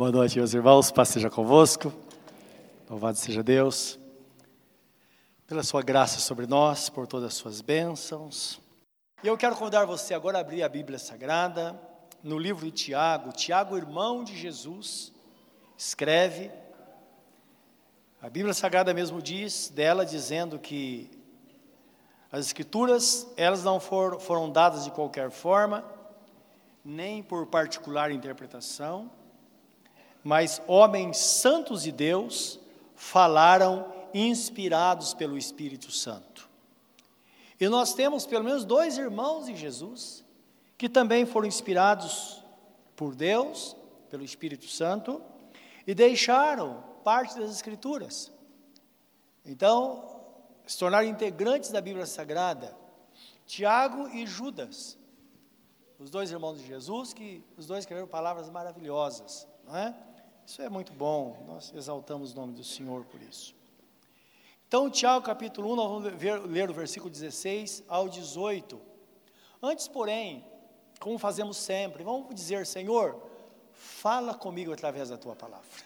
Boa noite, meus irmãos. Paz seja convosco. Louvado seja Deus. Pela sua graça sobre nós, por todas as suas bênçãos. E eu quero convidar você agora a abrir a Bíblia Sagrada, no livro de Tiago. Tiago, irmão de Jesus, escreve. A Bíblia Sagrada mesmo diz dela, dizendo que as Escrituras, elas não foram, foram dadas de qualquer forma, nem por particular interpretação, mas homens santos de Deus falaram inspirados pelo Espírito Santo. E nós temos pelo menos dois irmãos de Jesus que também foram inspirados por Deus, pelo Espírito Santo, e deixaram parte das Escrituras. Então, se tornaram integrantes da Bíblia Sagrada, Tiago e Judas, os dois irmãos de Jesus, que os dois escreveram palavras maravilhosas, não é? Isso é muito bom, nós exaltamos o nome do Senhor por isso. Então, Tiago capítulo 1, nós vamos ver, ler o versículo 16 ao 18. Antes, porém, como fazemos sempre, vamos dizer, Senhor, fala comigo através da tua palavra.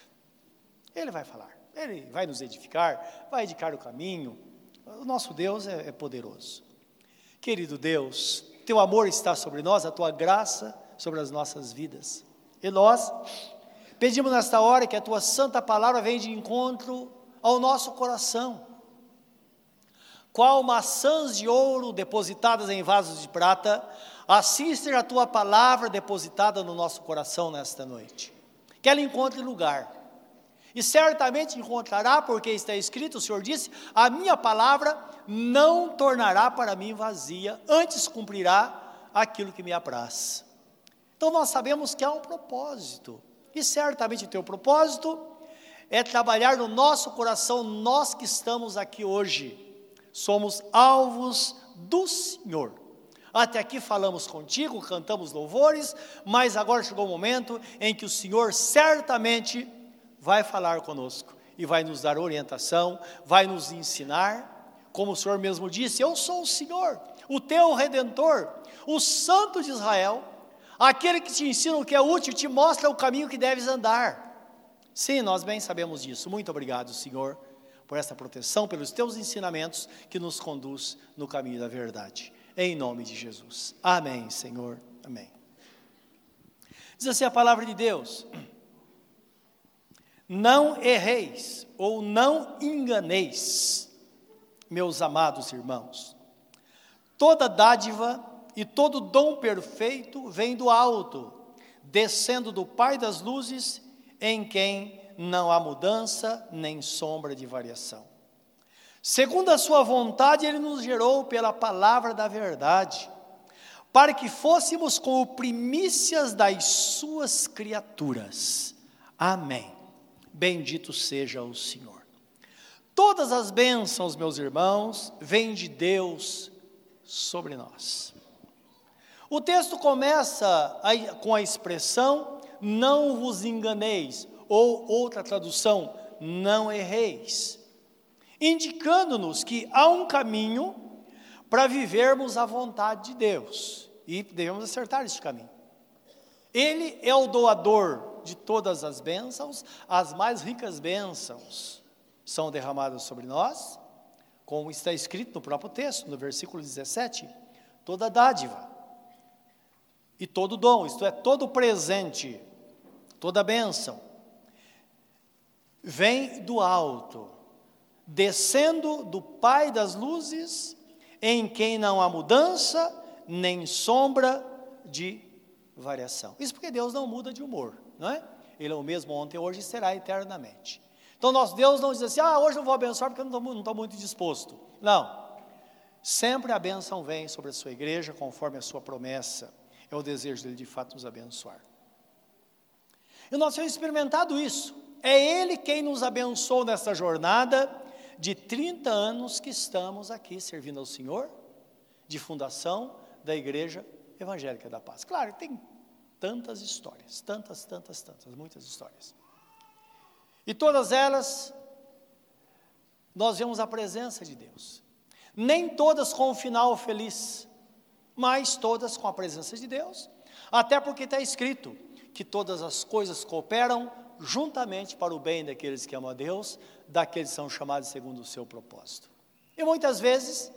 Ele vai falar, ele vai nos edificar, vai indicar o caminho. O nosso Deus é, é poderoso. Querido Deus, teu amor está sobre nós, a tua graça sobre as nossas vidas. E nós Pedimos nesta hora que a tua santa palavra venha de encontro ao nosso coração. Qual maçãs de ouro depositadas em vasos de prata, esteja a tua palavra depositada no nosso coração nesta noite. Que ela encontre lugar. E certamente encontrará, porque está escrito, o Senhor disse: A minha palavra não tornará para mim vazia, antes cumprirá aquilo que me apraz. Então nós sabemos que há um propósito e certamente o teu propósito é trabalhar no nosso coração, nós que estamos aqui hoje, somos alvos do Senhor. Até aqui falamos contigo, cantamos louvores, mas agora chegou o momento em que o Senhor certamente vai falar conosco e vai nos dar orientação, vai nos ensinar, como o Senhor mesmo disse: Eu sou o Senhor, o teu redentor, o Santo de Israel Aquele que te ensina o que é útil, te mostra o caminho que deves andar. Sim, nós bem sabemos disso. Muito obrigado, Senhor, por esta proteção, pelos teus ensinamentos que nos conduz no caminho da verdade. Em nome de Jesus. Amém, Senhor. Amém. Diz assim a palavra de Deus: Não erreis ou não enganeis, meus amados irmãos. Toda dádiva e todo dom perfeito vem do alto, descendo do Pai das luzes, em quem não há mudança nem sombra de variação. Segundo a sua vontade, ele nos gerou pela palavra da verdade, para que fôssemos como primícias das suas criaturas. Amém. Bendito seja o Senhor. Todas as bênçãos, meus irmãos, vêm de Deus sobre nós. O texto começa com a expressão não vos enganeis, ou outra tradução, não erreis, indicando-nos que há um caminho para vivermos a vontade de Deus e devemos acertar este caminho. Ele é o doador de todas as bênçãos, as mais ricas bênçãos são derramadas sobre nós, como está escrito no próprio texto, no versículo 17: toda dádiva e todo dom, isto é, todo presente, toda bênção, vem do alto, descendo do Pai das luzes, em quem não há mudança, nem sombra de variação. Isso porque Deus não muda de humor, não é? Ele é o mesmo ontem, hoje e será eternamente. Então, nosso Deus não diz assim, ah, hoje não vou abençoar porque eu não estou muito disposto. Não. Sempre a bênção vem sobre a sua igreja, conforme a sua promessa. É o desejo dele de fato nos abençoar. E nós temos experimentado isso. É Ele quem nos abençoou nessa jornada de 30 anos que estamos aqui servindo ao Senhor, de fundação da Igreja Evangélica da Paz. Claro, tem tantas histórias, tantas, tantas, tantas, muitas histórias. E todas elas, nós vemos a presença de Deus. Nem todas com um final feliz, mas todas com a presença de Deus, até porque está escrito que todas as coisas cooperam juntamente para o bem daqueles que amam a Deus, daqueles que são chamados segundo o seu propósito. E muitas vezes,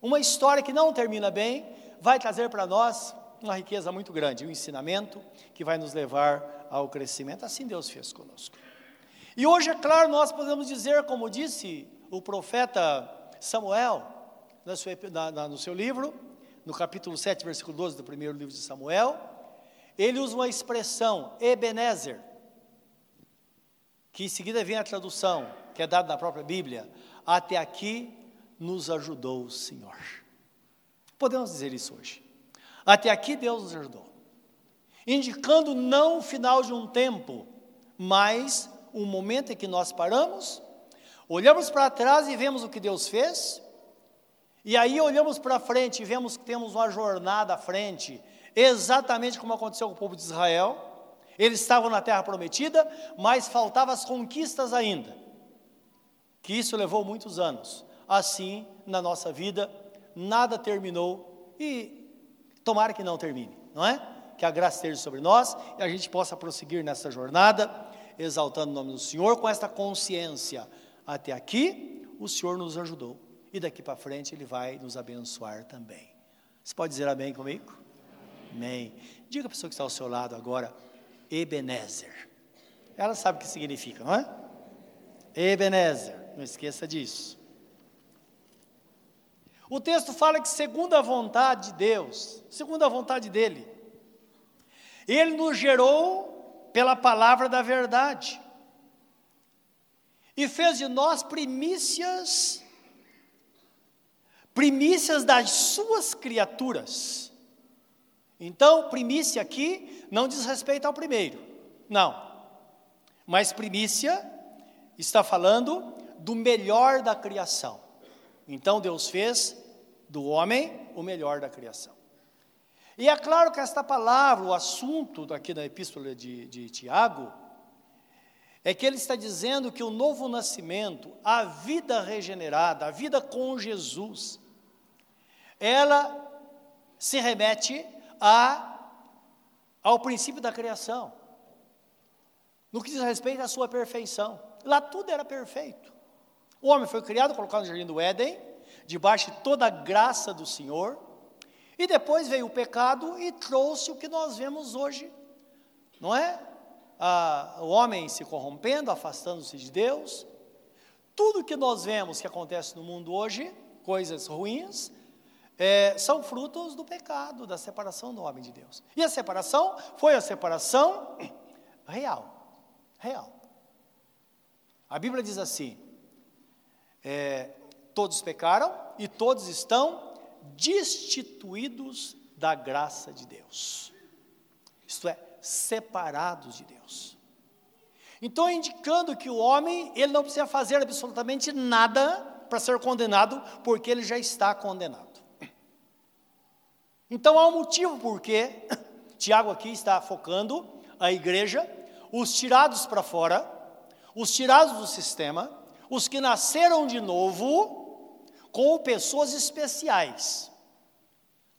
uma história que não termina bem vai trazer para nós uma riqueza muito grande, um ensinamento que vai nos levar ao crescimento. Assim Deus fez conosco. E hoje, é claro, nós podemos dizer, como disse o profeta Samuel, na na, no seu livro, no capítulo 7, versículo 12 do primeiro livro de Samuel, ele usa uma expressão, Ebenezer, que em seguida vem a tradução, que é dada na própria Bíblia, até aqui nos ajudou o Senhor. Podemos dizer isso hoje. Até aqui Deus nos ajudou. Indicando não o final de um tempo, mas um momento em que nós paramos, olhamos para trás e vemos o que Deus fez, e aí olhamos para frente e vemos que temos uma jornada à frente, exatamente como aconteceu com o povo de Israel. Eles estavam na terra prometida, mas faltavam as conquistas ainda. Que isso levou muitos anos. Assim, na nossa vida, nada terminou e tomara que não termine, não é? Que a graça esteja sobre nós e a gente possa prosseguir nessa jornada, exaltando o nome do Senhor com esta consciência. Até aqui, o Senhor nos ajudou e daqui para frente Ele vai nos abençoar também. Você pode dizer amém comigo? Amém. Diga a pessoa que está ao seu lado agora, Ebenezer. Ela sabe o que significa, não é? Ebenezer, não esqueça disso. O texto fala que, segundo a vontade de Deus, segundo a vontade dEle, Ele nos gerou pela palavra da verdade e fez de nós primícias, primícias das suas criaturas. Então, primícia aqui não diz respeito ao primeiro, não. Mas primícia está falando do melhor da criação. Então, Deus fez do homem o melhor da criação. E é claro que esta palavra, o assunto aqui da epístola de, de Tiago, é que ele está dizendo que o novo nascimento, a vida regenerada, a vida com Jesus, ela se remete a, ao princípio da criação, no que diz respeito à sua perfeição. Lá tudo era perfeito. O homem foi criado, colocado no jardim do Éden, debaixo de toda a graça do Senhor, e depois veio o pecado e trouxe o que nós vemos hoje, não é? Ah, o homem se corrompendo, afastando-se de Deus. Tudo que nós vemos que acontece no mundo hoje, coisas ruins, é, são frutos do pecado, da separação do homem de Deus. E a separação foi a separação real. Real. A Bíblia diz assim: é, todos pecaram e todos estão destituídos da graça de Deus. Isto é, separados de Deus. Então, indicando que o homem, ele não precisa fazer absolutamente nada para ser condenado, porque ele já está condenado. Então há um motivo porque Tiago aqui está focando a igreja, os tirados para fora, os tirados do sistema, os que nasceram de novo, com pessoas especiais.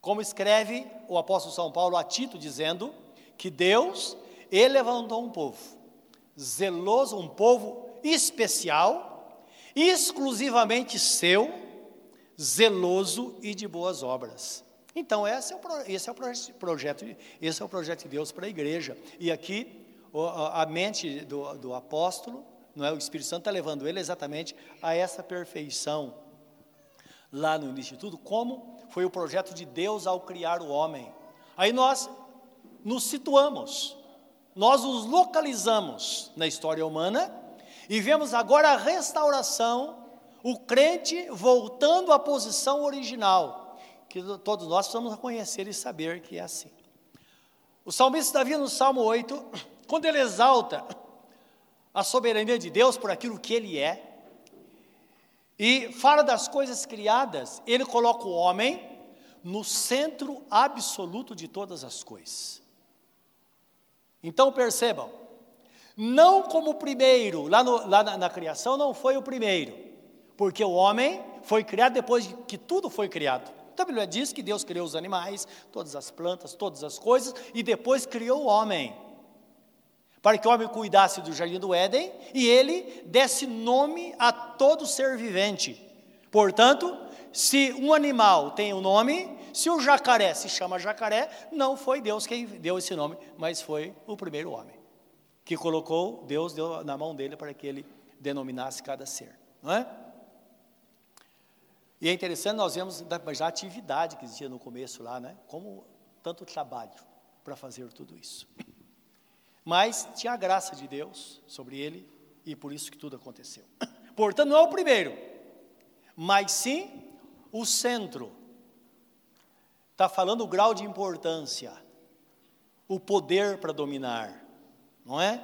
Como escreve o apóstolo São Paulo a Tito, dizendo que Deus, ele levantou um povo zeloso, um povo especial, exclusivamente seu, zeloso e de boas obras. Então, esse é o, esse é o projeto, esse é o projeto de Deus para a igreja. E aqui, a mente do, do apóstolo, não é? o Espírito Santo está levando ele exatamente a essa perfeição lá no início de tudo, como foi o projeto de Deus ao criar o homem. Aí nós nos situamos, nós nos localizamos na história humana e vemos agora a restauração, o crente voltando à posição original que todos nós precisamos reconhecer e saber que é assim. O salmista Davi, no Salmo 8, quando ele exalta a soberania de Deus por aquilo que ele é, e fala das coisas criadas, ele coloca o homem no centro absoluto de todas as coisas. Então percebam, não como primeiro, lá, no, lá na, na criação não foi o primeiro, porque o homem foi criado depois que tudo foi criado. Então a Bíblia diz que Deus criou os animais, todas as plantas, todas as coisas, e depois criou o homem. para que o homem cuidasse do jardim do Éden e ele desse nome a todo ser vivente. Portanto, se um animal tem um nome, se o jacaré se chama jacaré, não foi Deus quem deu esse nome, mas foi o primeiro homem que colocou, Deus deu na mão dele para que ele denominasse cada ser, não é? E é interessante, nós vemos já a atividade que existia no começo lá, né? Como tanto trabalho para fazer tudo isso. Mas tinha a graça de Deus sobre ele e por isso que tudo aconteceu. Portanto, não é o primeiro, mas sim o centro. Está falando o grau de importância, o poder para dominar, não é?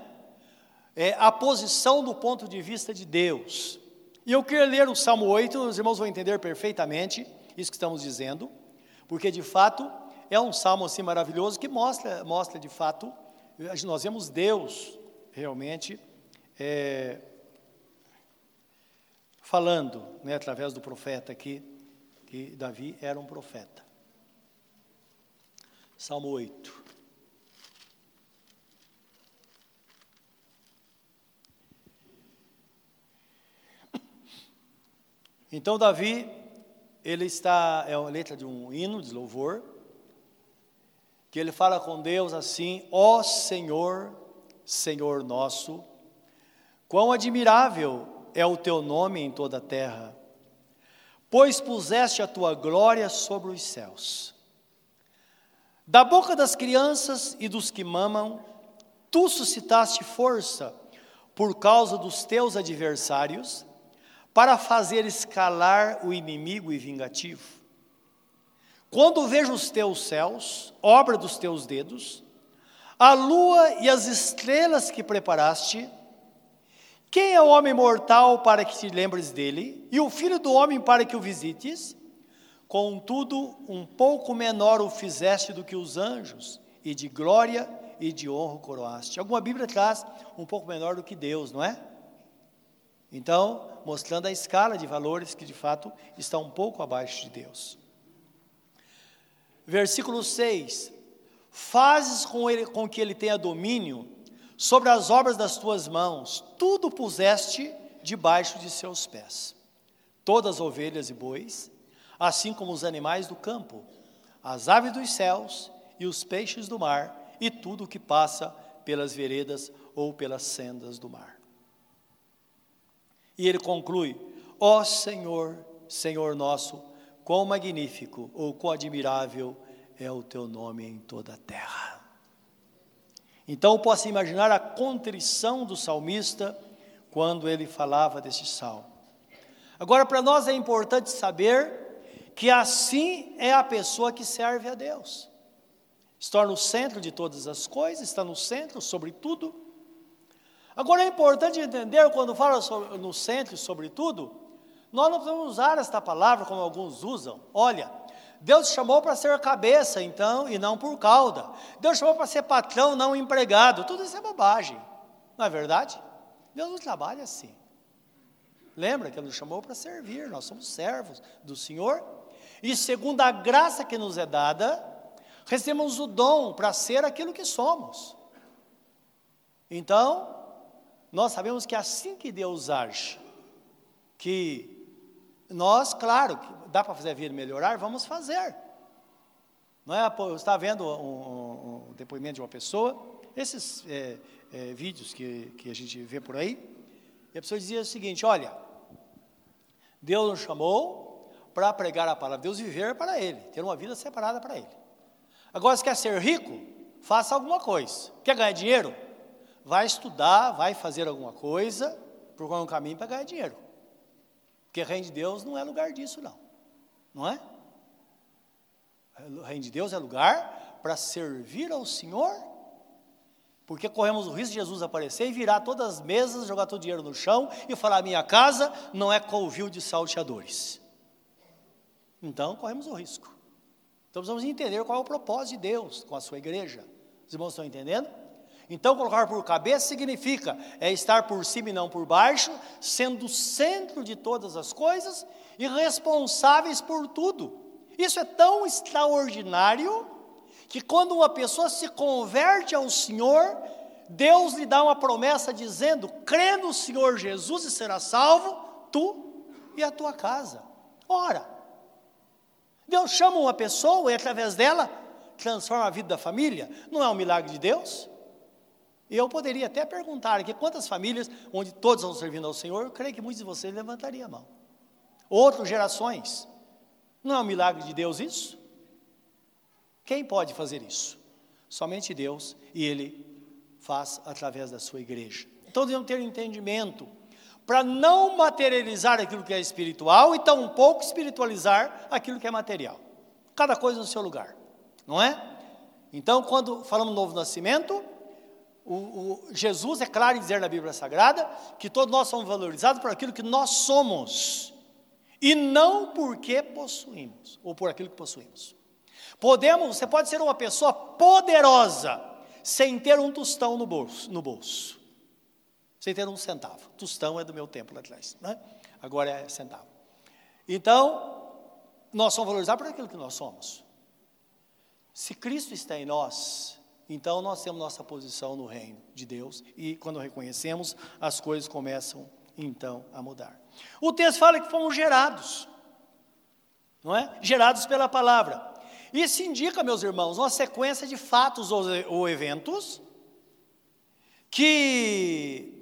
É a posição do ponto de vista de Deus. E eu queria ler o Salmo 8, os irmãos vão entender perfeitamente isso que estamos dizendo, porque de fato é um salmo assim maravilhoso que mostra, mostra de fato nós vemos Deus realmente é, falando, né, através do profeta aqui, que Davi era um profeta. Salmo 8. Então Davi, ele está, é a letra de um hino de louvor, que ele fala com Deus assim: Ó Senhor, Senhor nosso, quão admirável é o teu nome em toda a terra, pois puseste a tua glória sobre os céus. Da boca das crianças e dos que mamam, tu suscitaste força por causa dos teus adversários, para fazer escalar o inimigo e vingativo. Quando vejo os teus céus, obra dos teus dedos, a lua e as estrelas que preparaste, quem é o homem mortal para que te lembres dele, e o filho do homem para que o visites? Contudo, um pouco menor o fizeste do que os anjos, e de glória e de honra o coroaste. Alguma Bíblia traz um pouco menor do que Deus, não é? Então, mostrando a escala de valores que de fato está um pouco abaixo de Deus. Versículo 6: Fazes com, ele, com que ele tenha domínio sobre as obras das tuas mãos, tudo puseste debaixo de seus pés. Todas as ovelhas e bois, assim como os animais do campo, as aves dos céus e os peixes do mar, e tudo o que passa pelas veredas ou pelas sendas do mar. E ele conclui: Ó Senhor, Senhor nosso, Quão magnífico ou quão admirável é o teu nome em toda a terra. Então, posso imaginar a contrição do salmista quando ele falava desse salmo. Agora, para nós é importante saber que assim é a pessoa que serve a Deus. Está no centro de todas as coisas, está no centro sobre tudo. Agora é importante entender quando fala sobre, no centro sobre tudo, nós não podemos usar esta palavra como alguns usam. Olha, Deus chamou para ser cabeça, então, e não por cauda. Deus chamou para ser patrão, não empregado. Tudo isso é bobagem. Não é verdade? Deus não trabalha assim. Lembra que Ele nos chamou para servir, nós somos servos do Senhor. E segundo a graça que nos é dada, recebemos o dom para ser aquilo que somos. Então, nós sabemos que é assim que Deus age, que nós, claro, dá para fazer a vida melhorar, vamos fazer. Não é? Você está vendo um, um, depoimento de uma pessoa, esses é, é, vídeos que, que a gente vê por aí, e a pessoa dizia o seguinte: olha, Deus nos chamou para pregar a palavra, Deus viver para Ele, ter uma vida separada para Ele. Agora, se quer ser rico, faça alguma coisa. Quer ganhar dinheiro? Vai estudar, vai fazer alguma coisa, procura um caminho para ganhar dinheiro. Porque reino de Deus não é lugar disso, não. Não é? O reino de Deus é lugar para servir ao Senhor. Porque corremos o risco de Jesus aparecer e virar todas as mesas, jogar todo o dinheiro no chão e falar: minha casa não é covil de salteadores. Então corremos o risco. Então precisamos entender qual é o propósito de Deus com a sua igreja. Os irmãos estão entendendo? Então, colocar por cabeça significa é estar por cima e não por baixo, sendo o centro de todas as coisas e responsáveis por tudo. Isso é tão extraordinário que quando uma pessoa se converte ao Senhor, Deus lhe dá uma promessa dizendo: crê no Senhor Jesus e será salvo, tu e a tua casa. Ora, Deus chama uma pessoa e através dela transforma a vida da família. Não é um milagre de Deus? E eu poderia até perguntar aqui quantas famílias onde todos estão servindo ao Senhor, eu creio que muitos de vocês levantariam a mão. Outras gerações. Não é um milagre de Deus isso? Quem pode fazer isso? Somente Deus, e Ele faz através da sua igreja. Então devemos ter entendimento para não materializar aquilo que é espiritual e tampouco espiritualizar aquilo que é material. Cada coisa no seu lugar, não é? Então, quando falamos novo nascimento, o, o, Jesus é claro em dizer na Bíblia Sagrada que todos nós somos valorizados por aquilo que nós somos e não porque possuímos ou por aquilo que possuímos. Podemos, você pode ser uma pessoa poderosa sem ter um tostão no bolso, no bolso. Sem ter um centavo. Tostão é do meu tempo lá atrás, né? Agora é centavo. Então, nós somos valorizados por aquilo que nós somos. Se Cristo está em nós, então nós temos nossa posição no reino de Deus e quando reconhecemos, as coisas começam então a mudar. O texto fala que fomos gerados, não é? Gerados pela palavra. Isso indica, meus irmãos, uma sequência de fatos ou eventos que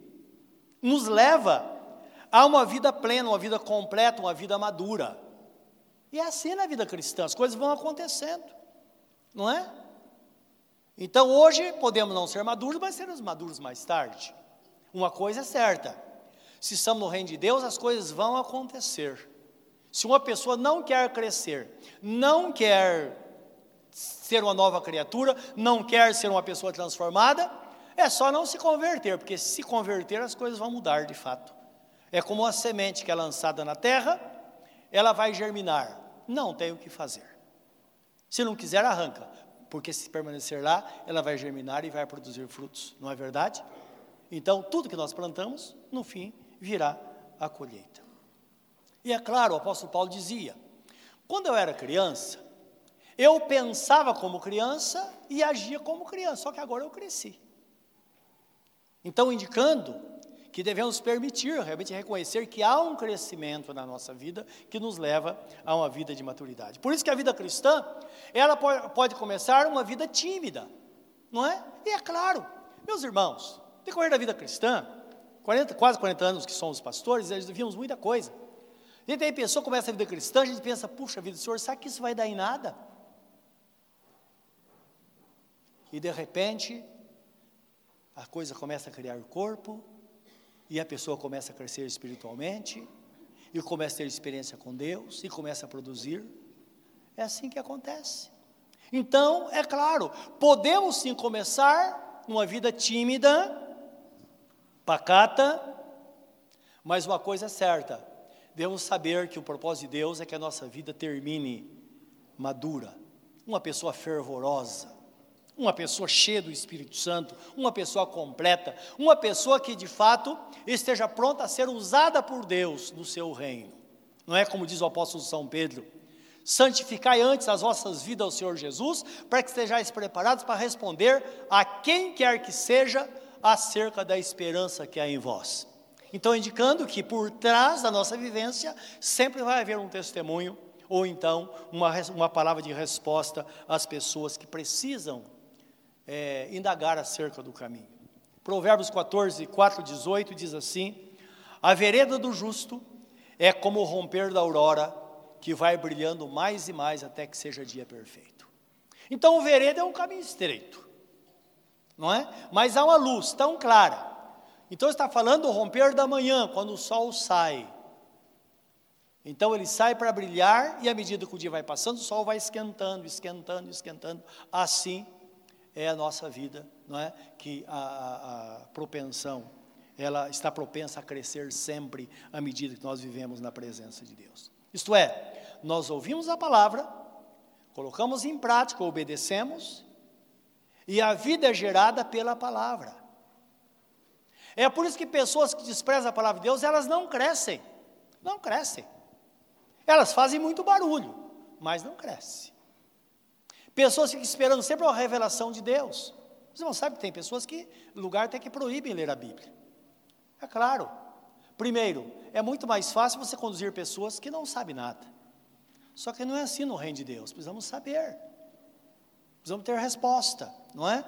nos leva a uma vida plena, uma vida completa, uma vida madura. E é assim na vida cristã, as coisas vão acontecendo, não é? Então hoje podemos não ser maduros, mas seremos maduros mais tarde. Uma coisa é certa: se estamos no reino de Deus, as coisas vão acontecer. Se uma pessoa não quer crescer, não quer ser uma nova criatura, não quer ser uma pessoa transformada, é só não se converter, porque se converter as coisas vão mudar de fato. É como uma semente que é lançada na terra, ela vai germinar. Não tem o que fazer. Se não quiser, arranca, porque se permanecer lá, ela vai germinar e vai produzir frutos, não é verdade? Então, tudo que nós plantamos, no fim, virá a colheita. E é claro, o apóstolo Paulo dizia: quando eu era criança, eu pensava como criança e agia como criança, só que agora eu cresci. Então, indicando que devemos permitir, realmente reconhecer que há um crescimento na nossa vida que nos leva a uma vida de maturidade. Por isso que a vida cristã, ela pode começar uma vida tímida, não é? E é claro, meus irmãos, decorrer da vida cristã, 40, quase 40 anos que somos pastores, nós vimos muita coisa. A gente aí pensou, começa a vida cristã, a gente pensa, puxa vida, Senhor, sabe que isso vai dar em nada? E de repente, a coisa começa a criar corpo, e a pessoa começa a crescer espiritualmente, e começa a ter experiência com Deus, e começa a produzir. É assim que acontece. Então, é claro, podemos sim começar numa vida tímida, pacata, mas uma coisa é certa: devemos saber que o propósito de Deus é que a nossa vida termine madura, uma pessoa fervorosa, uma pessoa cheia do Espírito Santo, uma pessoa completa, uma pessoa que de fato esteja pronta a ser usada por Deus no seu reino. Não é como diz o apóstolo São Pedro: santificai antes as vossas vidas ao Senhor Jesus, para que estejais preparados para responder a quem quer que seja acerca da esperança que há em vós. Então, indicando que por trás da nossa vivência sempre vai haver um testemunho, ou então uma, uma palavra de resposta às pessoas que precisam é, indagar acerca do caminho. Provérbios 14, 4, 18 diz assim: A vereda do justo é como o romper da aurora, que vai brilhando mais e mais até que seja dia perfeito. Então, o vereda é um caminho estreito, não é? Mas há uma luz tão clara. Então, está falando do romper da manhã, quando o sol sai. Então ele sai para brilhar e à medida que o dia vai passando, o sol vai esquentando, esquentando, esquentando. Assim é a nossa vida, não é? Que a, a, a propensão, ela está propensa a crescer sempre à medida que nós vivemos na presença de Deus. Isto é, nós ouvimos a palavra, colocamos em prática, obedecemos, e a vida é gerada pela palavra. É por isso que pessoas que desprezam a palavra de Deus, elas não crescem. Não crescem. Elas fazem muito barulho, mas não crescem. Pessoas ficam esperando sempre a revelação de Deus. Os irmãos sabem que tem pessoas que lugar tem que proíbem ler a Bíblia. É claro. Primeiro, é muito mais fácil você conduzir pessoas que não sabem nada. Só que não é assim no reino de Deus. Precisamos saber. Precisamos ter resposta, não é?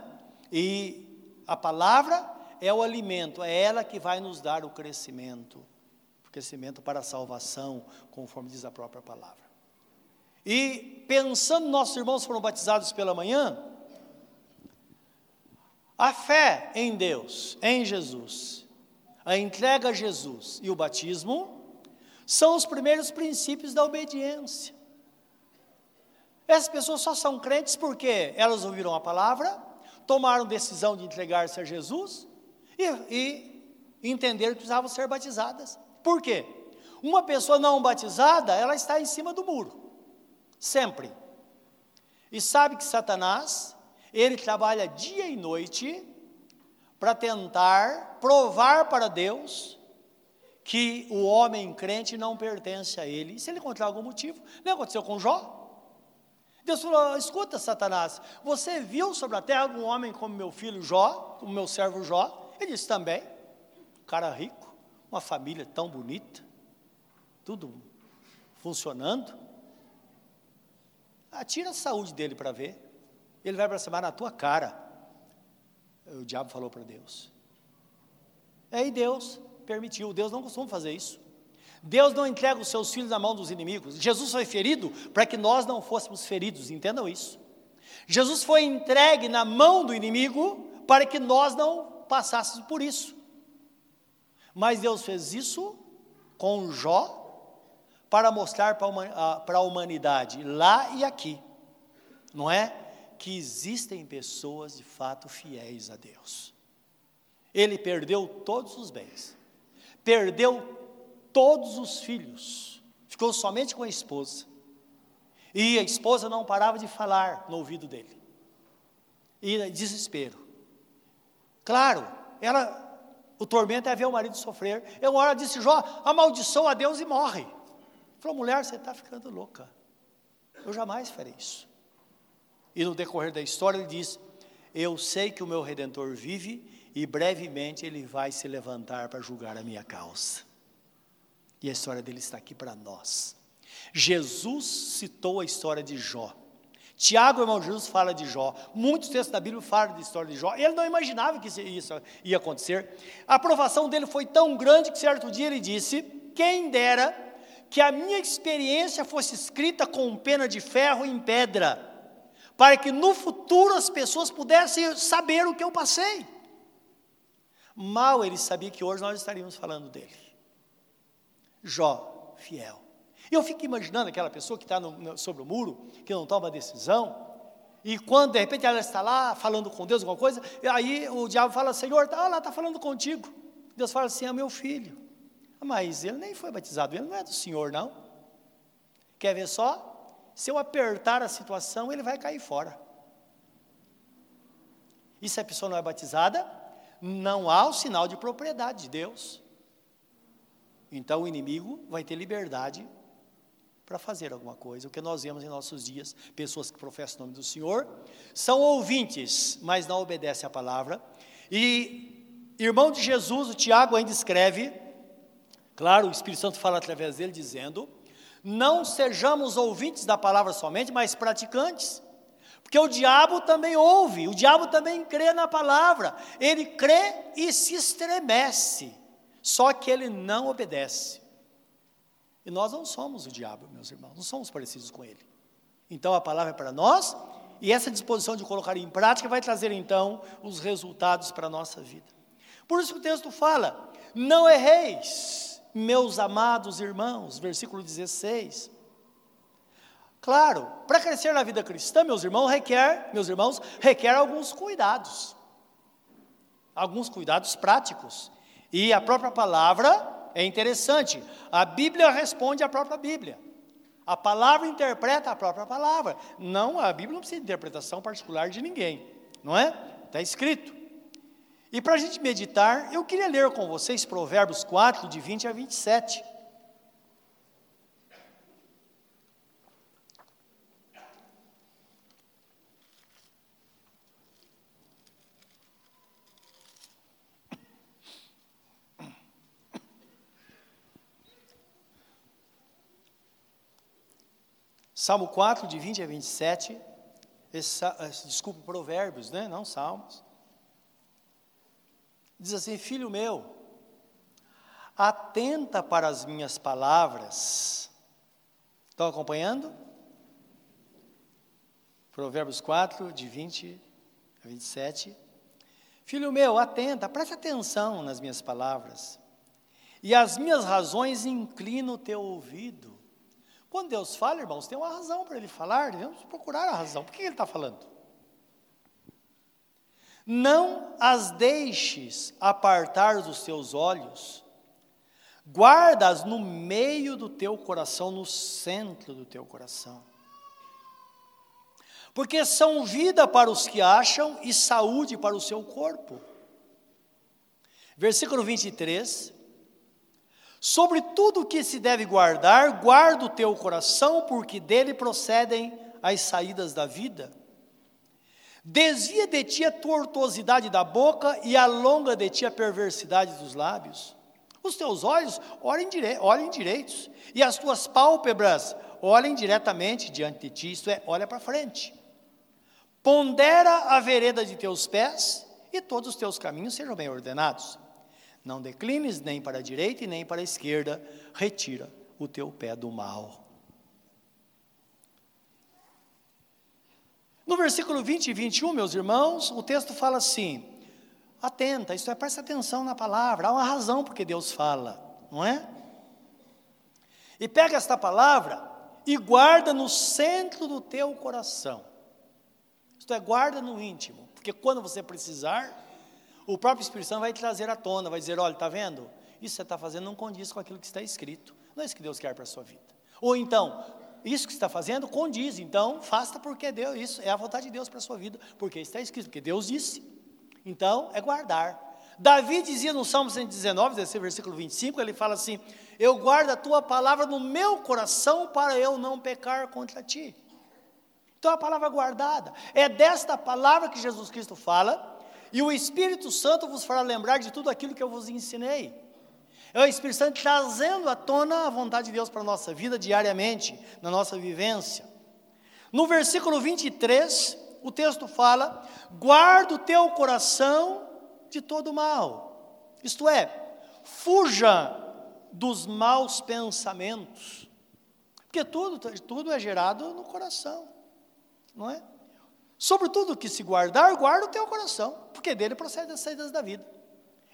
E a palavra é o alimento, é ela que vai nos dar o crescimento. O crescimento para a salvação, conforme diz a própria palavra. E pensando, nossos irmãos foram batizados pela manhã, a fé em Deus, em Jesus, a entrega a Jesus e o batismo são os primeiros princípios da obediência. Essas pessoas só são crentes porque elas ouviram a palavra, tomaram decisão de entregar-se a Jesus e, e entenderam que precisavam ser batizadas. Por quê? Uma pessoa não batizada, ela está em cima do muro, sempre. E sabe que Satanás ele trabalha dia e noite para tentar provar para Deus que o homem crente não pertence a ele. E se ele encontrar algum motivo, não aconteceu com Jó? Deus falou: escuta, Satanás, você viu sobre a terra algum homem como meu filho Jó, como meu servo Jó? Ele disse também, cara rico, uma família tão bonita, tudo funcionando. Atira a saúde dele para ver. Ele vai blasfemar na tua cara. O diabo falou para Deus. Aí Deus permitiu. Deus não costuma fazer isso. Deus não entrega os seus filhos na mão dos inimigos. Jesus foi ferido para que nós não fôssemos feridos, entendam isso. Jesus foi entregue na mão do inimigo para que nós não passássemos por isso. Mas Deus fez isso com Jó para mostrar para a humanidade, lá e aqui, não é? que existem pessoas de fato fiéis a Deus. Ele perdeu todos os bens, perdeu todos os filhos, ficou somente com a esposa. E a esposa não parava de falar no ouvido dele. E desespero. Claro, ela o tormento é ver o marido sofrer. Eu uma hora disse, Jó, amaldiçoa a Deus e morre. Falou, mulher, você está ficando louca. Eu jamais farei isso. E no decorrer da história ele diz: Eu sei que o meu redentor vive e brevemente ele vai se levantar para julgar a minha causa. E a história dele está aqui para nós. Jesus citou a história de Jó. Tiago, irmão Jesus, fala de Jó. Muitos textos da Bíblia falam da história de Jó. Ele não imaginava que isso ia acontecer. A aprovação dele foi tão grande que certo dia ele disse: Quem dera que a minha experiência fosse escrita com pena de ferro em pedra para que no futuro as pessoas pudessem saber o que eu passei. Mal ele sabia que hoje nós estaríamos falando dele. Jó, fiel. Eu fico imaginando aquela pessoa que está sobre o muro, que não toma decisão, e quando de repente ela está lá falando com Deus alguma coisa, aí o diabo fala: Senhor, tá, lá está falando contigo. Deus fala assim: É meu filho. Mas ele nem foi batizado, ele não é do Senhor, não. Quer ver só? Se eu apertar a situação, ele vai cair fora. E se a pessoa não é batizada, não há o sinal de propriedade de Deus. Então o inimigo vai ter liberdade para fazer alguma coisa. O que nós vemos em nossos dias, pessoas que professam o nome do Senhor, são ouvintes, mas não obedecem à palavra. E irmão de Jesus, o Tiago ainda escreve, claro, o Espírito Santo fala através dele, dizendo não sejamos ouvintes da palavra somente, mas praticantes. Porque o diabo também ouve, o diabo também crê na palavra. Ele crê e se estremece, só que ele não obedece. E nós não somos o diabo, meus irmãos, não somos parecidos com ele. Então a palavra é para nós, e essa disposição de colocar em prática vai trazer então os resultados para a nossa vida. Por isso que o texto fala: não erreis meus amados irmãos, versículo 16. Claro, para crescer na vida cristã, meus irmãos, requer, meus irmãos, requer alguns cuidados. Alguns cuidados práticos. E a própria palavra é interessante. A Bíblia responde à própria Bíblia. A palavra interpreta a própria palavra. Não, a Bíblia não precisa de interpretação particular de ninguém, não é? Está escrito. E para a gente meditar, eu queria ler com vocês Provérbios 4, de 20 a 27. Salmo 4, de 20 a 27. Esse, desculpa, Provérbios, né? Não Salmos. Diz assim: Filho meu, atenta para as minhas palavras. Estão acompanhando? Provérbios 4, de 20 a 27. Filho meu, atenta, preste atenção nas minhas palavras, e as minhas razões inclina o teu ouvido. Quando Deus fala, irmãos, tem uma razão para Ele falar, devemos procurar a razão. Por que Ele está falando? Não as deixes apartar dos teus olhos, guarda-as no meio do teu coração, no centro do teu coração porque são vida para os que acham e saúde para o seu corpo. Versículo 23. Sobre tudo o que se deve guardar, guarda o teu coração, porque dele procedem as saídas da vida. Desvia de ti a tortuosidade da boca e alonga de ti a perversidade dos lábios. Os teus olhos olhem, dire olhem direitos, e as tuas pálpebras olhem diretamente diante de ti, isto é, olha para frente. Pondera a vereda de teus pés, e todos os teus caminhos sejam bem ordenados. Não declines nem para a direita e nem para a esquerda, retira o teu pé do mal. No versículo 20 e 21, meus irmãos, o texto fala assim: atenta, isto é, presta atenção na palavra, há uma razão porque Deus fala, não é? E pega esta palavra e guarda no centro do teu coração. Isto é, guarda no íntimo, porque quando você precisar, o próprio Espírito Santo vai trazer à tona, vai dizer: olha, está vendo? Isso que você está fazendo não condiz com aquilo que está escrito. Não é isso que Deus quer para a sua vida. Ou então, isso que está fazendo condiz, então faça porque Deus, isso é a vontade de Deus para a sua vida, porque está escrito, porque Deus disse. Então, é guardar. Davi dizia no Salmo 119, esse versículo 25, ele fala assim: Eu guardo a tua palavra no meu coração para eu não pecar contra ti. Então a palavra guardada. É desta palavra que Jesus Cristo fala, e o Espírito Santo vos fará lembrar de tudo aquilo que eu vos ensinei. É o Espírito Santo trazendo à tona a vontade de Deus para a nossa vida diariamente, na nossa vivência. No versículo 23, o texto fala: guarda o teu coração de todo mal. Isto é, fuja dos maus pensamentos. Porque tudo, tudo é gerado no coração não é? Sobre tudo que se guardar, guarda o teu coração, porque dele procede as saídas da vida.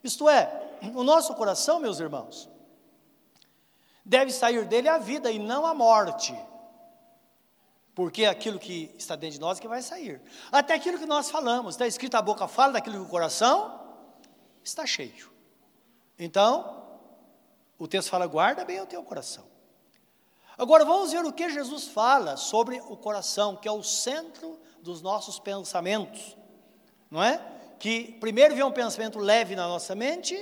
Isto é, o nosso coração, meus irmãos, deve sair dele a vida e não a morte. Porque é aquilo que está dentro de nós é que vai sair. Até aquilo que nós falamos, está escrito a boca fala daquilo que o coração está cheio. Então, o texto fala: guarda bem o teu coração. Agora vamos ver o que Jesus fala sobre o coração, que é o centro dos nossos pensamentos, não é? Que primeiro vem um pensamento leve na nossa mente,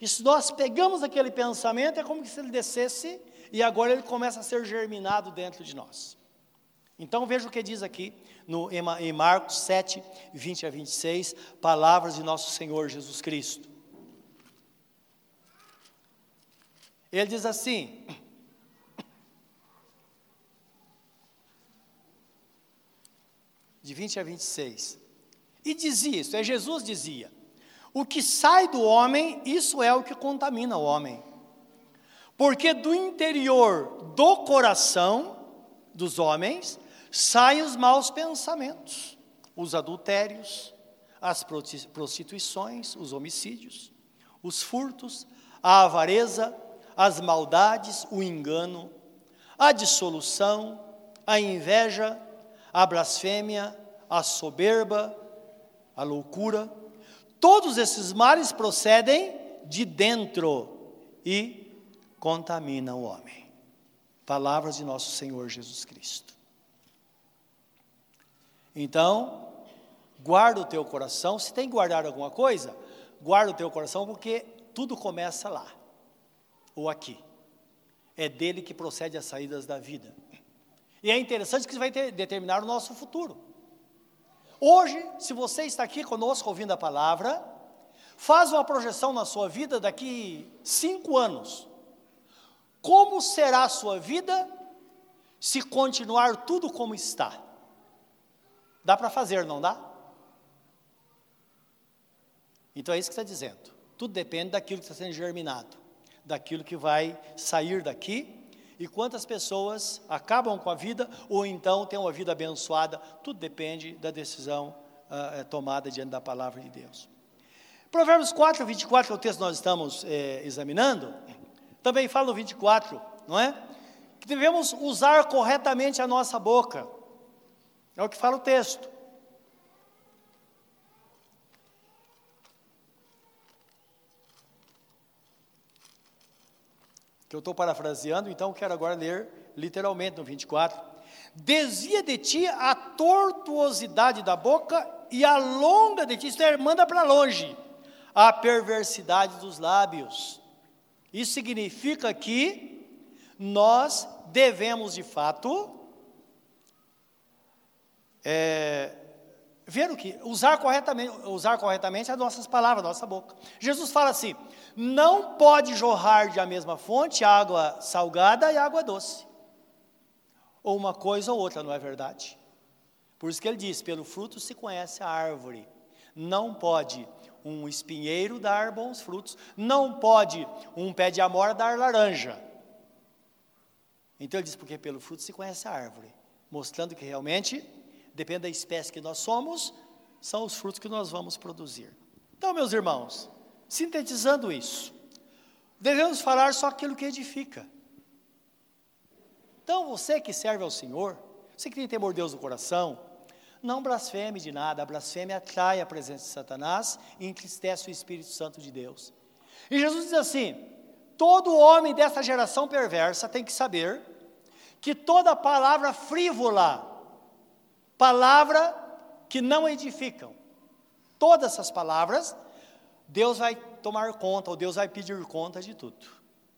e se nós pegamos aquele pensamento, é como se ele descesse e agora ele começa a ser germinado dentro de nós. Então veja o que diz aqui no, em Marcos 7, 20 a 26, palavras de nosso Senhor Jesus Cristo. Ele diz assim: de 20 a 26. E dizia isso, é Jesus dizia: O que sai do homem, isso é o que contamina o homem. Porque do interior do coração dos homens saem os maus pensamentos, os adultérios, as prostituições, os homicídios, os furtos, a avareza, as maldades, o engano, a dissolução, a inveja, a blasfêmia, a soberba, a loucura. Todos esses males procedem de dentro e contaminam o homem. Palavras de nosso Senhor Jesus Cristo. Então, guarda o teu coração. Se tem que guardar alguma coisa, guarda o teu coração, porque tudo começa lá, ou aqui. É dele que procede as saídas da vida. E é interessante que isso vai ter, determinar o nosso futuro. Hoje, se você está aqui conosco ouvindo a palavra, faz uma projeção na sua vida daqui cinco anos. Como será a sua vida se continuar tudo como está? Dá para fazer, não dá? Então é isso que está dizendo. Tudo depende daquilo que está sendo germinado, daquilo que vai sair daqui e quantas pessoas acabam com a vida ou então têm uma vida abençoada. Tudo depende da decisão uh, tomada diante da palavra de Deus. Provérbios 4, 24, que é o texto que nós estamos eh, examinando, também fala no 24, não é? Que devemos usar corretamente a nossa boca. É o que fala o texto. Que eu estou parafraseando, então quero agora ler literalmente no 24. Desvia de ti a tortuosidade da boca e alonga de ti, isto é, manda para longe, a perversidade dos lábios. Isso significa que nós devemos, de fato, é, ver o que? Usar corretamente, usar corretamente as nossas palavras, a nossa boca. Jesus fala assim: não pode jorrar de a mesma fonte água salgada e água doce. Ou uma coisa ou outra, não é verdade? Por isso que ele diz: pelo fruto se conhece a árvore. Não pode um espinheiro dar bons frutos, não pode um pé de amora dar laranja. Então ele diz: porque pelo fruto se conhece a árvore, mostrando que realmente, depende da espécie que nós somos, são os frutos que nós vamos produzir. Então, meus irmãos, sintetizando isso, devemos falar só aquilo que edifica. Então, você que serve ao Senhor, você que tem temor de Deus no coração, não blasfeme de nada, a blasfêmia atrai a presença de Satanás e entristece o Espírito Santo de Deus. E Jesus diz assim: todo homem dessa geração perversa tem que saber que toda palavra frívola, palavra que não edificam, todas essas palavras, Deus vai tomar conta, ou Deus vai pedir conta de tudo.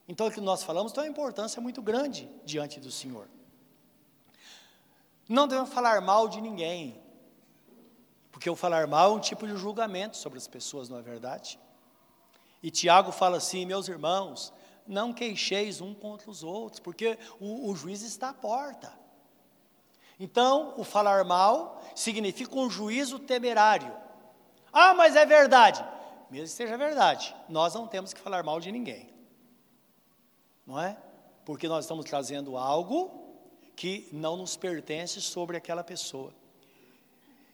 Então, o que nós falamos tem uma importância muito grande diante do Senhor. Não devemos falar mal de ninguém, porque o falar mal é um tipo de julgamento sobre as pessoas, não é verdade? E Tiago fala assim: meus irmãos, não queixeis um contra os outros, porque o, o juiz está à porta. Então, o falar mal significa um juízo temerário. Ah, mas é verdade. Mesmo que seja verdade, nós não temos que falar mal de ninguém. Não é? Porque nós estamos trazendo algo que não nos pertence sobre aquela pessoa.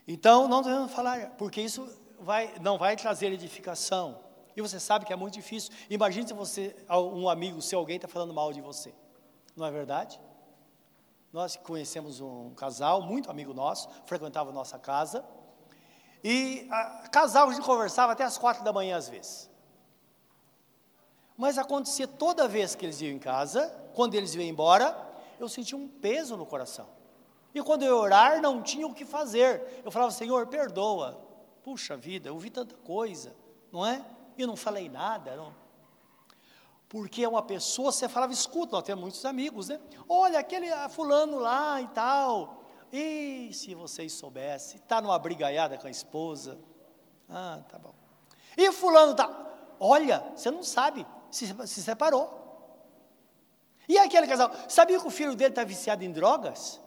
Então, não devemos falar, porque isso vai, não vai trazer edificação. E você sabe que é muito difícil. Imagine se você, um amigo, se alguém está falando mal de você. Não é verdade? Nós conhecemos um casal, muito amigo nosso, frequentava a nossa casa. E a, casal, a gente conversava até as quatro da manhã às vezes. Mas acontecia toda vez que eles iam em casa, quando eles iam embora, eu sentia um peso no coração. E quando eu orar, não tinha o que fazer. Eu falava, Senhor, perdoa. Puxa vida, eu vi tanta coisa, não é? E não falei nada, não. Porque é uma pessoa, você falava, escuta, nós temos muitos amigos, né? Olha, aquele ah, fulano lá e tal. E se vocês soubessem, está numa brigaiada com a esposa. Ah, tá bom. E fulano tá, olha, você não sabe, se, se separou. E aquele casal, sabia que o filho dele está viciado em drogas?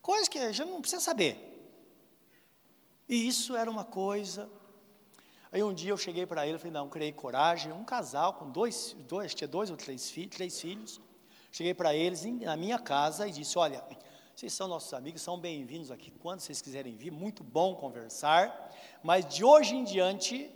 Coisa que a gente não precisa saber. E isso era uma coisa. Aí um dia eu cheguei para ele falei, não, criei coragem, um casal com dois, dois tinha dois ou três, filhos, três filhos. Cheguei para eles na minha casa e disse, olha, vocês são nossos amigos, são bem-vindos aqui quando vocês quiserem vir, muito bom conversar, mas de hoje em diante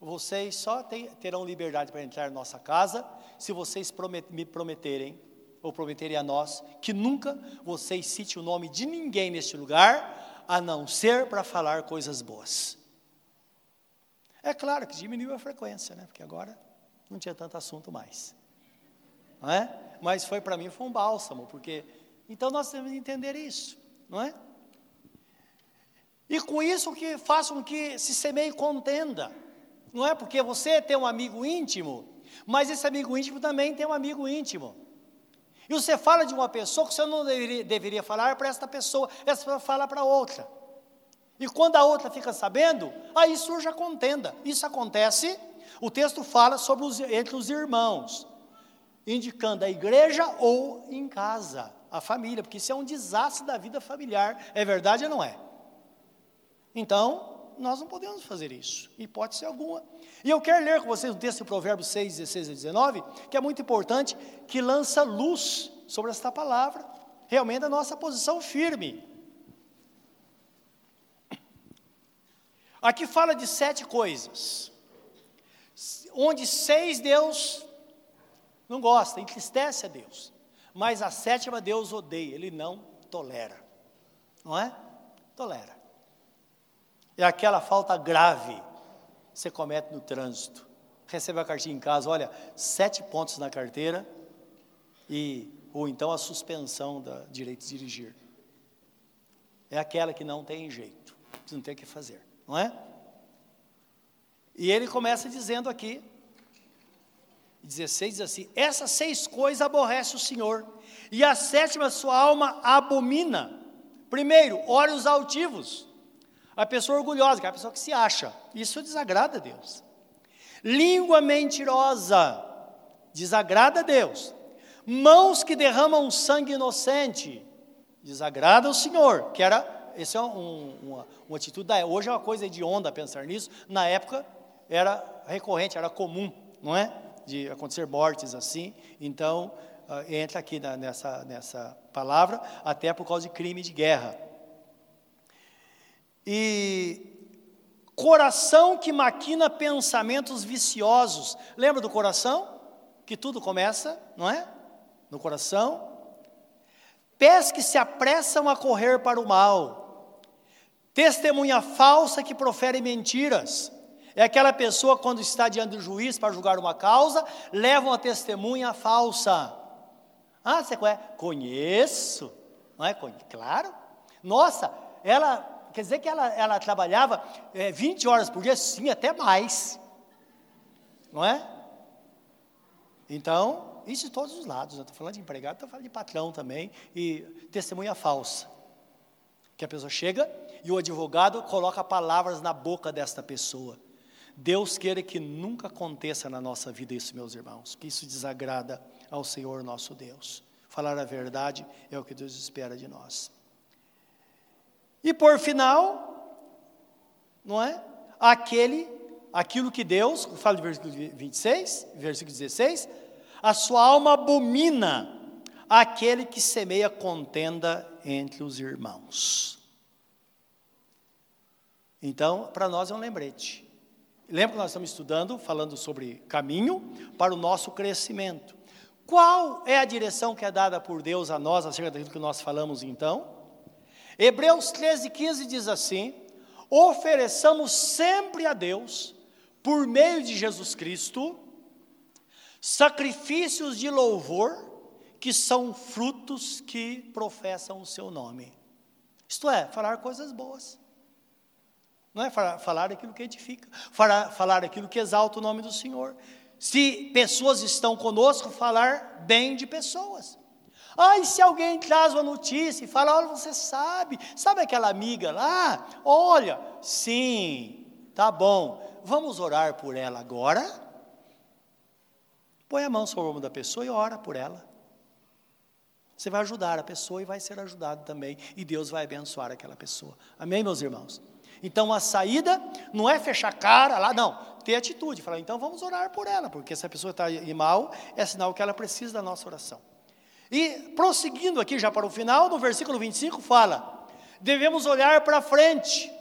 vocês só terão liberdade para entrar na nossa casa se vocês promet, me prometerem, ou prometerem a nós, que nunca vocês citem o nome de ninguém neste lugar, a não ser para falar coisas boas. É claro que diminuiu a frequência, né? Porque agora não tinha tanto assunto mais. Não é? Mas foi para mim foi um bálsamo, porque então nós temos que entender isso, não é? E com isso que façam que se semeie contenda. Não é porque você tem um amigo íntimo, mas esse amigo íntimo também tem um amigo íntimo. E você fala de uma pessoa que você não deveria, deveria falar para esta pessoa, essa pessoa fala para outra. E quando a outra fica sabendo, aí surge a contenda. Isso acontece, o texto fala sobre os, entre os irmãos, indicando a igreja ou em casa. a família, porque isso é um desastre da vida familiar. É verdade ou não é? Então, nós não podemos fazer isso, hipótese alguma. E eu quero ler com vocês um texto de Provérbios 6, 16 e 19, que é muito importante, que lança luz sobre esta palavra, realmente a nossa posição firme. Aqui fala de sete coisas, onde seis Deus não gosta, entristece a Deus, mas a sétima Deus odeia, Ele não tolera, não é? Tolera. É aquela falta grave que você comete no trânsito. Recebe a cartinha em casa, olha, sete pontos na carteira e ou então a suspensão da direito de dirigir. É aquela que não tem jeito, não tem o que fazer não é? E ele começa dizendo aqui, 16 diz assim: Essas seis coisas aborrece o Senhor, e a sétima sua alma abomina. Primeiro, olhos altivos, a pessoa orgulhosa, que é a pessoa que se acha, isso desagrada a Deus. Língua mentirosa, desagrada a Deus. Mãos que derramam sangue inocente, desagrada o Senhor, que era esse é um, uma, uma atitude da hoje é uma coisa de onda pensar nisso. Na época era recorrente, era comum, não é? De acontecer mortes assim. Então uh, entra aqui na, nessa nessa palavra até por causa de crime de guerra. E coração que maquina pensamentos viciosos. Lembra do coração? Que tudo começa, não é? No coração. Pés que se apressam a correr para o mal Testemunha falsa que profere mentiras. É aquela pessoa quando está diante do juiz para julgar uma causa, leva uma testemunha falsa. Ah, você conhece? Conheço. Não é? Claro. Nossa, ela, quer dizer que ela, ela trabalhava é, 20 horas por dia? Sim, até mais. Não é? Então, isso de todos os lados. Estou falando de empregado, estou falando de patrão também. E testemunha falsa. Que a pessoa chega e o advogado coloca palavras na boca desta pessoa. Deus queira que nunca aconteça na nossa vida isso, meus irmãos, que isso desagrada ao Senhor nosso Deus. Falar a verdade é o que Deus espera de nós. E por final, não é? Aquele, aquilo que Deus, fala de versículo 26, versículo 16, a sua alma abomina aquele que semeia contenda entre os irmãos. Então, para nós é um lembrete. Lembra que nós estamos estudando, falando sobre caminho para o nosso crescimento. Qual é a direção que é dada por Deus a nós acerca daquilo que nós falamos então? Hebreus 13, 15 diz assim: ofereçamos sempre a Deus, por meio de Jesus Cristo, sacrifícios de louvor, que são frutos que professam o seu nome. Isto é, falar coisas boas. Não é falar, falar aquilo que edifica, falar, falar aquilo que exalta o nome do Senhor. Se pessoas estão conosco, falar bem de pessoas. Ah, e se alguém traz uma notícia e fala, olha, você sabe, sabe aquela amiga lá? Olha, sim, tá bom, vamos orar por ela agora? Põe a mão sobre o ombro da pessoa e ora por ela. Você vai ajudar a pessoa e vai ser ajudado também. E Deus vai abençoar aquela pessoa. Amém, meus irmãos? Então a saída não é fechar a cara lá, não. Ter atitude, falar, então vamos orar por ela, porque se a pessoa está mal, é sinal que ela precisa da nossa oração. E prosseguindo aqui já para o final, no versículo 25 fala: devemos olhar para frente,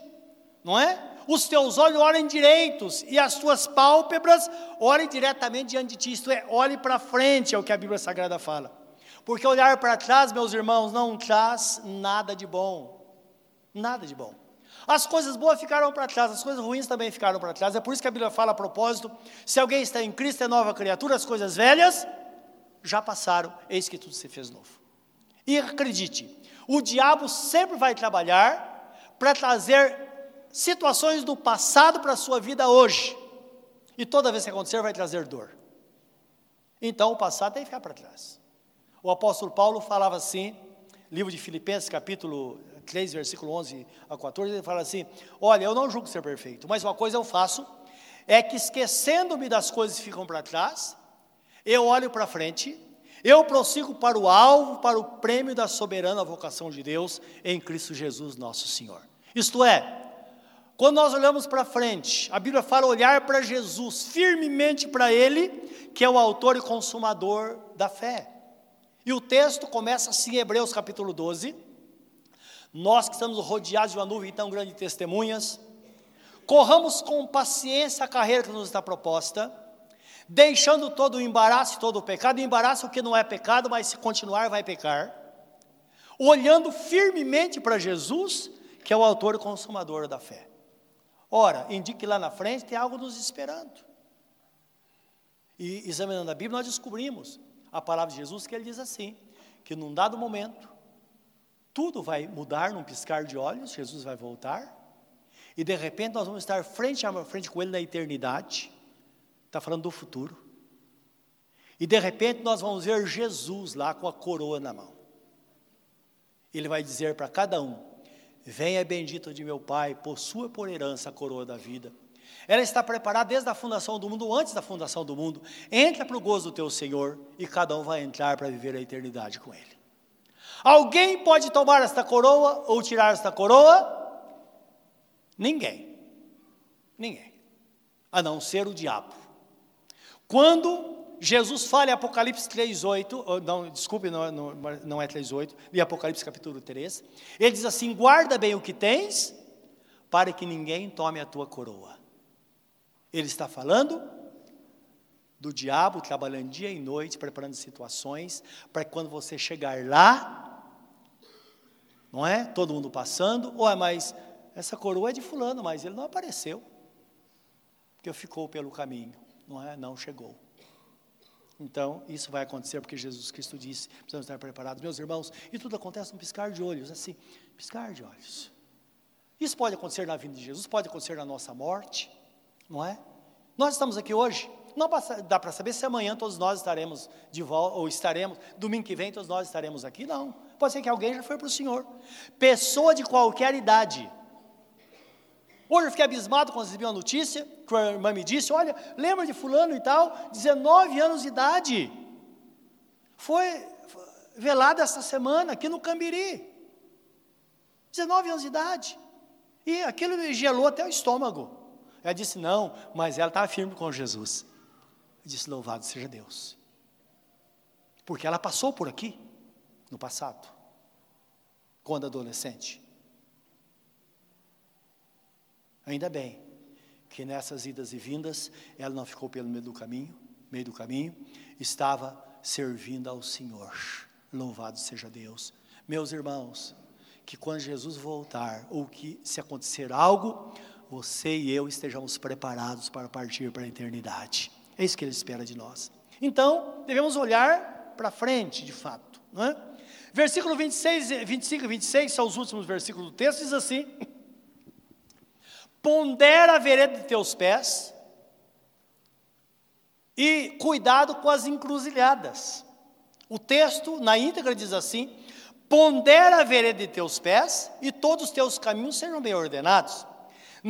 não é? Os teus olhos olhem direitos e as tuas pálpebras olhem diretamente diante de ti, isto é, olhe para frente, é o que a Bíblia Sagrada fala. Porque olhar para trás, meus irmãos, não traz nada de bom. Nada de bom. As coisas boas ficaram para trás, as coisas ruins também ficaram para trás. É por isso que a Bíblia fala a propósito: se alguém está em Cristo é nova criatura, as coisas velhas já passaram, eis que tudo se fez novo. E acredite, o diabo sempre vai trabalhar para trazer situações do passado para a sua vida hoje. E toda vez que acontecer, vai trazer dor. Então o passado tem que ficar para trás. O apóstolo Paulo falava assim, livro de Filipenses, capítulo 3, versículo 11 a 14, ele fala assim: Olha, eu não julgo ser perfeito, mas uma coisa eu faço, é que esquecendo-me das coisas que ficam para trás, eu olho para frente Eu prossigo para o alvo, para o prêmio da soberana vocação de Deus em Cristo Jesus, nosso Senhor. Isto é, quando nós olhamos para frente, a Bíblia fala olhar para Jesus, firmemente para Ele, que é o autor e consumador da fé. E o texto começa assim, em Hebreus capítulo 12. Nós que estamos rodeados de uma nuvem tão grande de testemunhas, corramos com paciência a carreira que nos está proposta, deixando todo o embaraço e todo o pecado, embaraço o que não é pecado, mas se continuar vai pecar, olhando firmemente para Jesus, que é o autor e consumador da fé. Ora, indique que lá na frente tem algo nos esperando. E examinando a Bíblia, nós descobrimos a palavra de Jesus que ele diz assim: que num dado momento, tudo vai mudar num piscar de olhos, Jesus vai voltar, e de repente nós vamos estar frente a frente com Ele na eternidade, está falando do futuro, e de repente nós vamos ver Jesus lá com a coroa na mão. Ele vai dizer para cada um: Venha bendito de meu Pai, possua por herança a coroa da vida. Ela está preparada desde a fundação do mundo, antes da fundação do mundo. Entra para o gozo do teu Senhor e cada um vai entrar para viver a eternidade com Ele. Alguém pode tomar esta coroa ou tirar esta coroa? Ninguém. Ninguém. A não ser o diabo. Quando Jesus fala em Apocalipse 3,8, não, desculpe, não, não, não é 3,8, em Apocalipse capítulo 3, ele diz assim: guarda bem o que tens, para que ninguém tome a tua coroa. Ele está falando do diabo trabalhando dia e noite, preparando situações, para que quando você chegar lá, não é? Todo mundo passando, ou é mais, essa coroa é de fulano, mas ele não apareceu, porque ficou pelo caminho, não é? Não chegou. Então, isso vai acontecer porque Jesus Cristo disse: precisamos estar preparados. Meus irmãos, e tudo acontece num piscar de olhos, assim, piscar de olhos. Isso pode acontecer na vida de Jesus, pode acontecer na nossa morte, não é? Nós estamos aqui hoje, não dá para saber se amanhã todos nós estaremos de volta, ou estaremos, domingo que vem todos nós estaremos aqui, não. Pode ser que alguém já foi para o Senhor. Pessoa de qualquer idade, Hoje eu fiquei abismado quando recebi uma notícia, que a irmã me disse, olha, lembra de fulano e tal, 19 anos de idade. Foi velada essa semana aqui no Cambiri. 19 anos de idade. E aquilo me gelou até o estômago. Ela disse, não, mas ela estava firme com Jesus. Eu disse, louvado seja Deus. Porque ela passou por aqui, no passado, quando adolescente. Ainda bem que nessas idas e vindas ela não ficou pelo meio do caminho, meio do caminho, estava servindo ao Senhor. Louvado seja Deus. Meus irmãos, que quando Jesus voltar ou que se acontecer algo, você e eu estejamos preparados para partir para a eternidade. É isso que ele espera de nós. Então, devemos olhar para frente, de fato, não é? Versículo 26, 25 e 26 são os últimos versículos do texto, diz assim: pondera a vereda de teus pés e cuidado com as encruzilhadas. O texto, na íntegra, diz assim: pondera a vereda de teus pés e todos os teus caminhos sejam bem ordenados.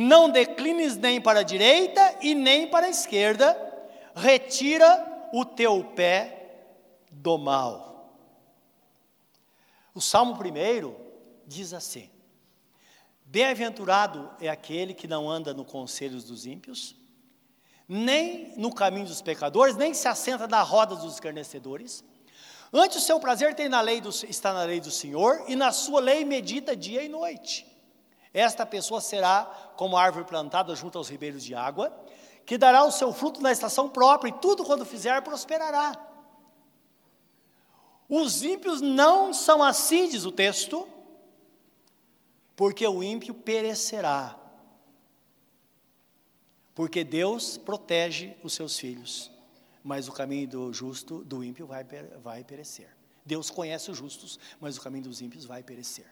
Não declines nem para a direita e nem para a esquerda, retira o teu pé do mal. O Salmo primeiro diz assim: Bem-aventurado é aquele que não anda no conselho dos ímpios, nem no caminho dos pecadores, nem se assenta na roda dos escarnecedores. Antes o seu prazer tem na lei do, está na lei do Senhor, e na sua lei medita dia e noite. Esta pessoa será como árvore plantada junto aos ribeiros de água, que dará o seu fruto na estação própria, e tudo quando fizer prosperará. Os ímpios não são assim, diz o texto, porque o ímpio perecerá. Porque Deus protege os seus filhos, mas o caminho do justo, do ímpio, vai, vai perecer. Deus conhece os justos, mas o caminho dos ímpios vai perecer.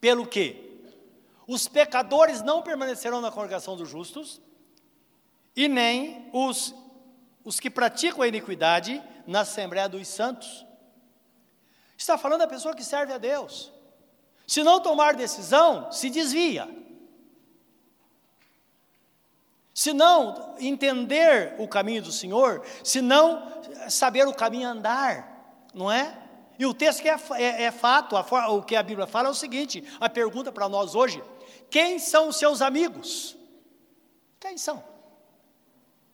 Pelo que? Os pecadores não permanecerão na congregação dos justos, e nem os, os que praticam a iniquidade na Assembleia dos Santos. Está falando da pessoa que serve a Deus. Se não tomar decisão, se desvia. Se não entender o caminho do Senhor, se não saber o caminho andar, não é? E o texto que é, é, é fato, a, o que a Bíblia fala é o seguinte: a pergunta para nós hoje: quem são os seus amigos? Quem são?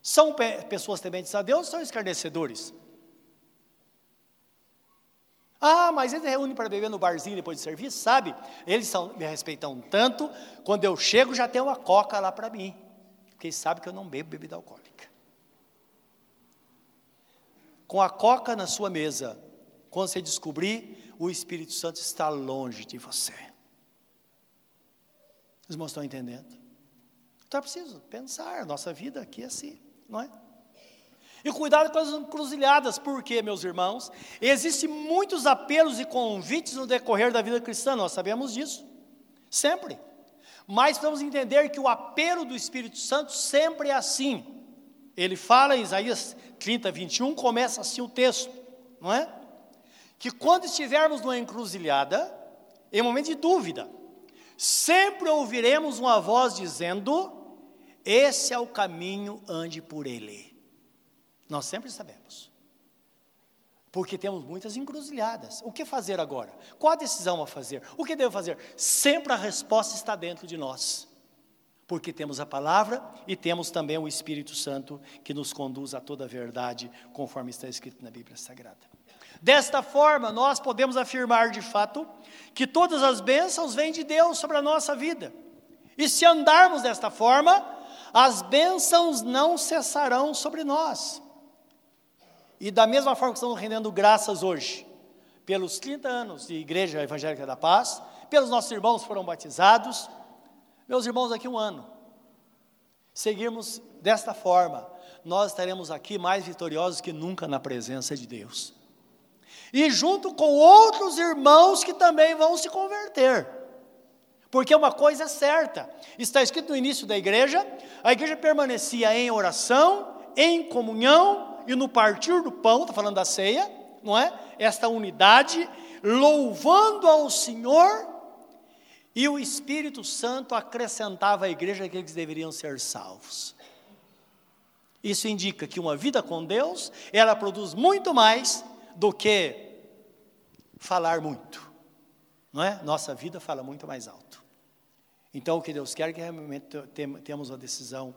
São pessoas tementes a Deus ou são escarnecedores? Ah, mas eles reúnem para beber no barzinho depois de serviço, sabe? Eles são, me respeitam tanto, quando eu chego já tem uma coca lá para mim, eles sabem que eu não bebo bebida alcoólica. Com a coca na sua mesa, quando você descobrir, o Espírito Santo está longe de você. Os irmãos estão entendendo? Então é preciso pensar, nossa vida aqui é assim, não é? E cuidado com as encruzilhadas, porque, meus irmãos, existem muitos apelos e convites no decorrer da vida cristã, nós sabemos disso, sempre. Mas precisamos entender que o apelo do Espírito Santo sempre é assim. Ele fala em Isaías 30, 21, começa assim o texto, não é? Que quando estivermos numa encruzilhada, em momento de dúvida, sempre ouviremos uma voz dizendo: Esse é o caminho, ande por ele. Nós sempre sabemos. Porque temos muitas encruzilhadas. O que fazer agora? Qual a decisão a fazer? O que devo fazer? Sempre a resposta está dentro de nós. Porque temos a palavra e temos também o Espírito Santo que nos conduz a toda a verdade, conforme está escrito na Bíblia Sagrada. Desta forma, nós podemos afirmar de fato que todas as bênçãos vêm de Deus sobre a nossa vida. E se andarmos desta forma, as bênçãos não cessarão sobre nós. E da mesma forma que estamos rendendo graças hoje, pelos 30 anos de Igreja Evangélica da Paz, pelos nossos irmãos que foram batizados, meus irmãos, aqui um ano, seguirmos desta forma, nós estaremos aqui mais vitoriosos que nunca na presença de Deus. E junto com outros irmãos que também vão se converter. Porque uma coisa é certa, está escrito no início da igreja, a igreja permanecia em oração, em comunhão e no partir do pão, está falando da ceia, não é? Esta unidade, louvando ao Senhor, e o Espírito Santo acrescentava à igreja que eles deveriam ser salvos. Isso indica que uma vida com Deus, ela produz muito mais do que falar muito. Não é? Nossa vida fala muito mais alto. Então, o que Deus quer é que realmente temos a decisão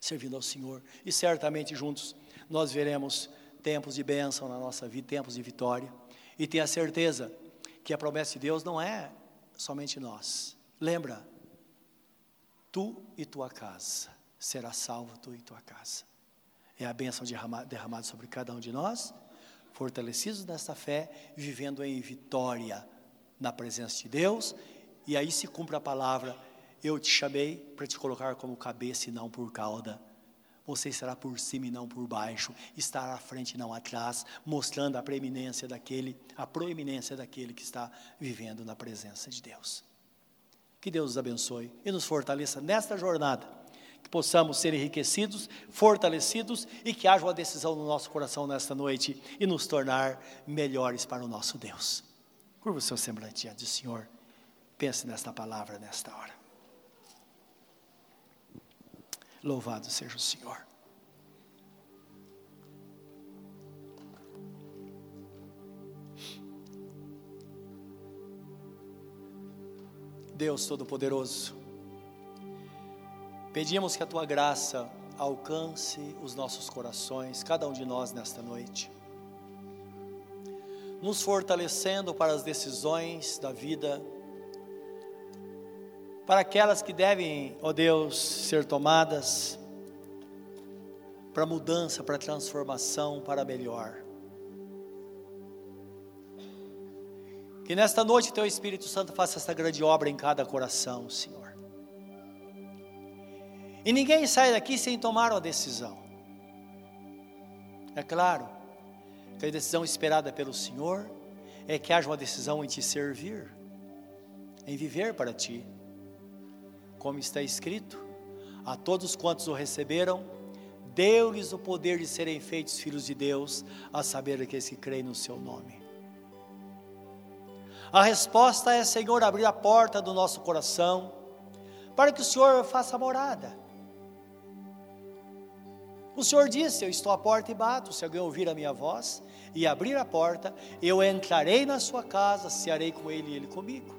servindo ao Senhor e certamente juntos nós veremos tempos de bênção na nossa vida, tempos de vitória. E tenha certeza que a promessa de Deus não é somente nós. Lembra, tu e tua casa, será salvo tu e tua casa. É a bênção derramada sobre cada um de nós, fortalecidos nessa fé, vivendo em vitória na presença de Deus, e aí se cumpre a palavra: eu te chamei para te colocar como cabeça e não por cauda. Você estará por cima e não por baixo, estará à frente e não atrás, mostrando a preeminência daquele, a proeminência daquele que está vivendo na presença de Deus. Que Deus nos abençoe e nos fortaleça nesta jornada, possamos ser enriquecidos, fortalecidos e que haja uma decisão no nosso coração nesta noite e nos tornar melhores para o nosso Deus. Curva o seu semblante diante do Senhor. Pense nesta palavra nesta hora. Louvado seja o Senhor. Deus Todo-Poderoso, pedimos que a tua graça alcance os nossos corações, cada um de nós nesta noite, nos fortalecendo para as decisões da vida para aquelas que devem, ó Deus, ser tomadas para mudança, para transformação, para melhor. Que nesta noite Teu Espírito Santo faça essa grande obra em cada coração, Senhor. E ninguém sai daqui sem tomar uma decisão. É claro que a decisão esperada pelo Senhor é que haja uma decisão em te servir, em viver para ti como está escrito: a todos quantos o receberam, deu-lhes o poder de serem feitos filhos de Deus, a saber aqueles que creem no seu nome. A resposta é, Senhor, abrir a porta do nosso coração, para que o Senhor faça morada. O Senhor disse: Eu estou à porta e bato. Se alguém ouvir a minha voz e abrir a porta, eu entrarei na sua casa, cearei com ele e ele comigo.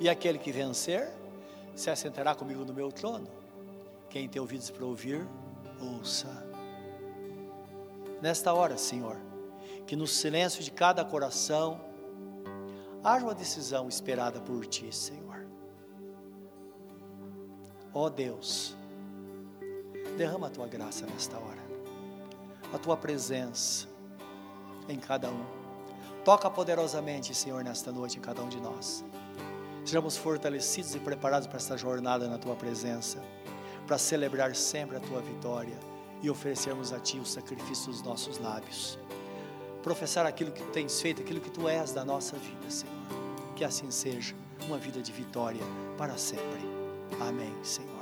E aquele que vencer, se assentará comigo no meu trono. Quem tem ouvidos para ouvir, ouça. Nesta hora, Senhor, que no silêncio de cada coração, haja uma decisão esperada por Ti, Senhor. Ó oh Deus, derrama a Tua graça nesta hora, a Tua presença em cada um. Toca poderosamente, Senhor, nesta noite em cada um de nós. Sejamos fortalecidos e preparados para esta jornada na Tua presença, para celebrar sempre a Tua vitória e oferecermos a Ti o sacrifício dos nossos lábios. Professar aquilo que Tu tens feito, aquilo que Tu és da nossa vida, Senhor. Que assim seja, uma vida de vitória para sempre. Amém, Senhor.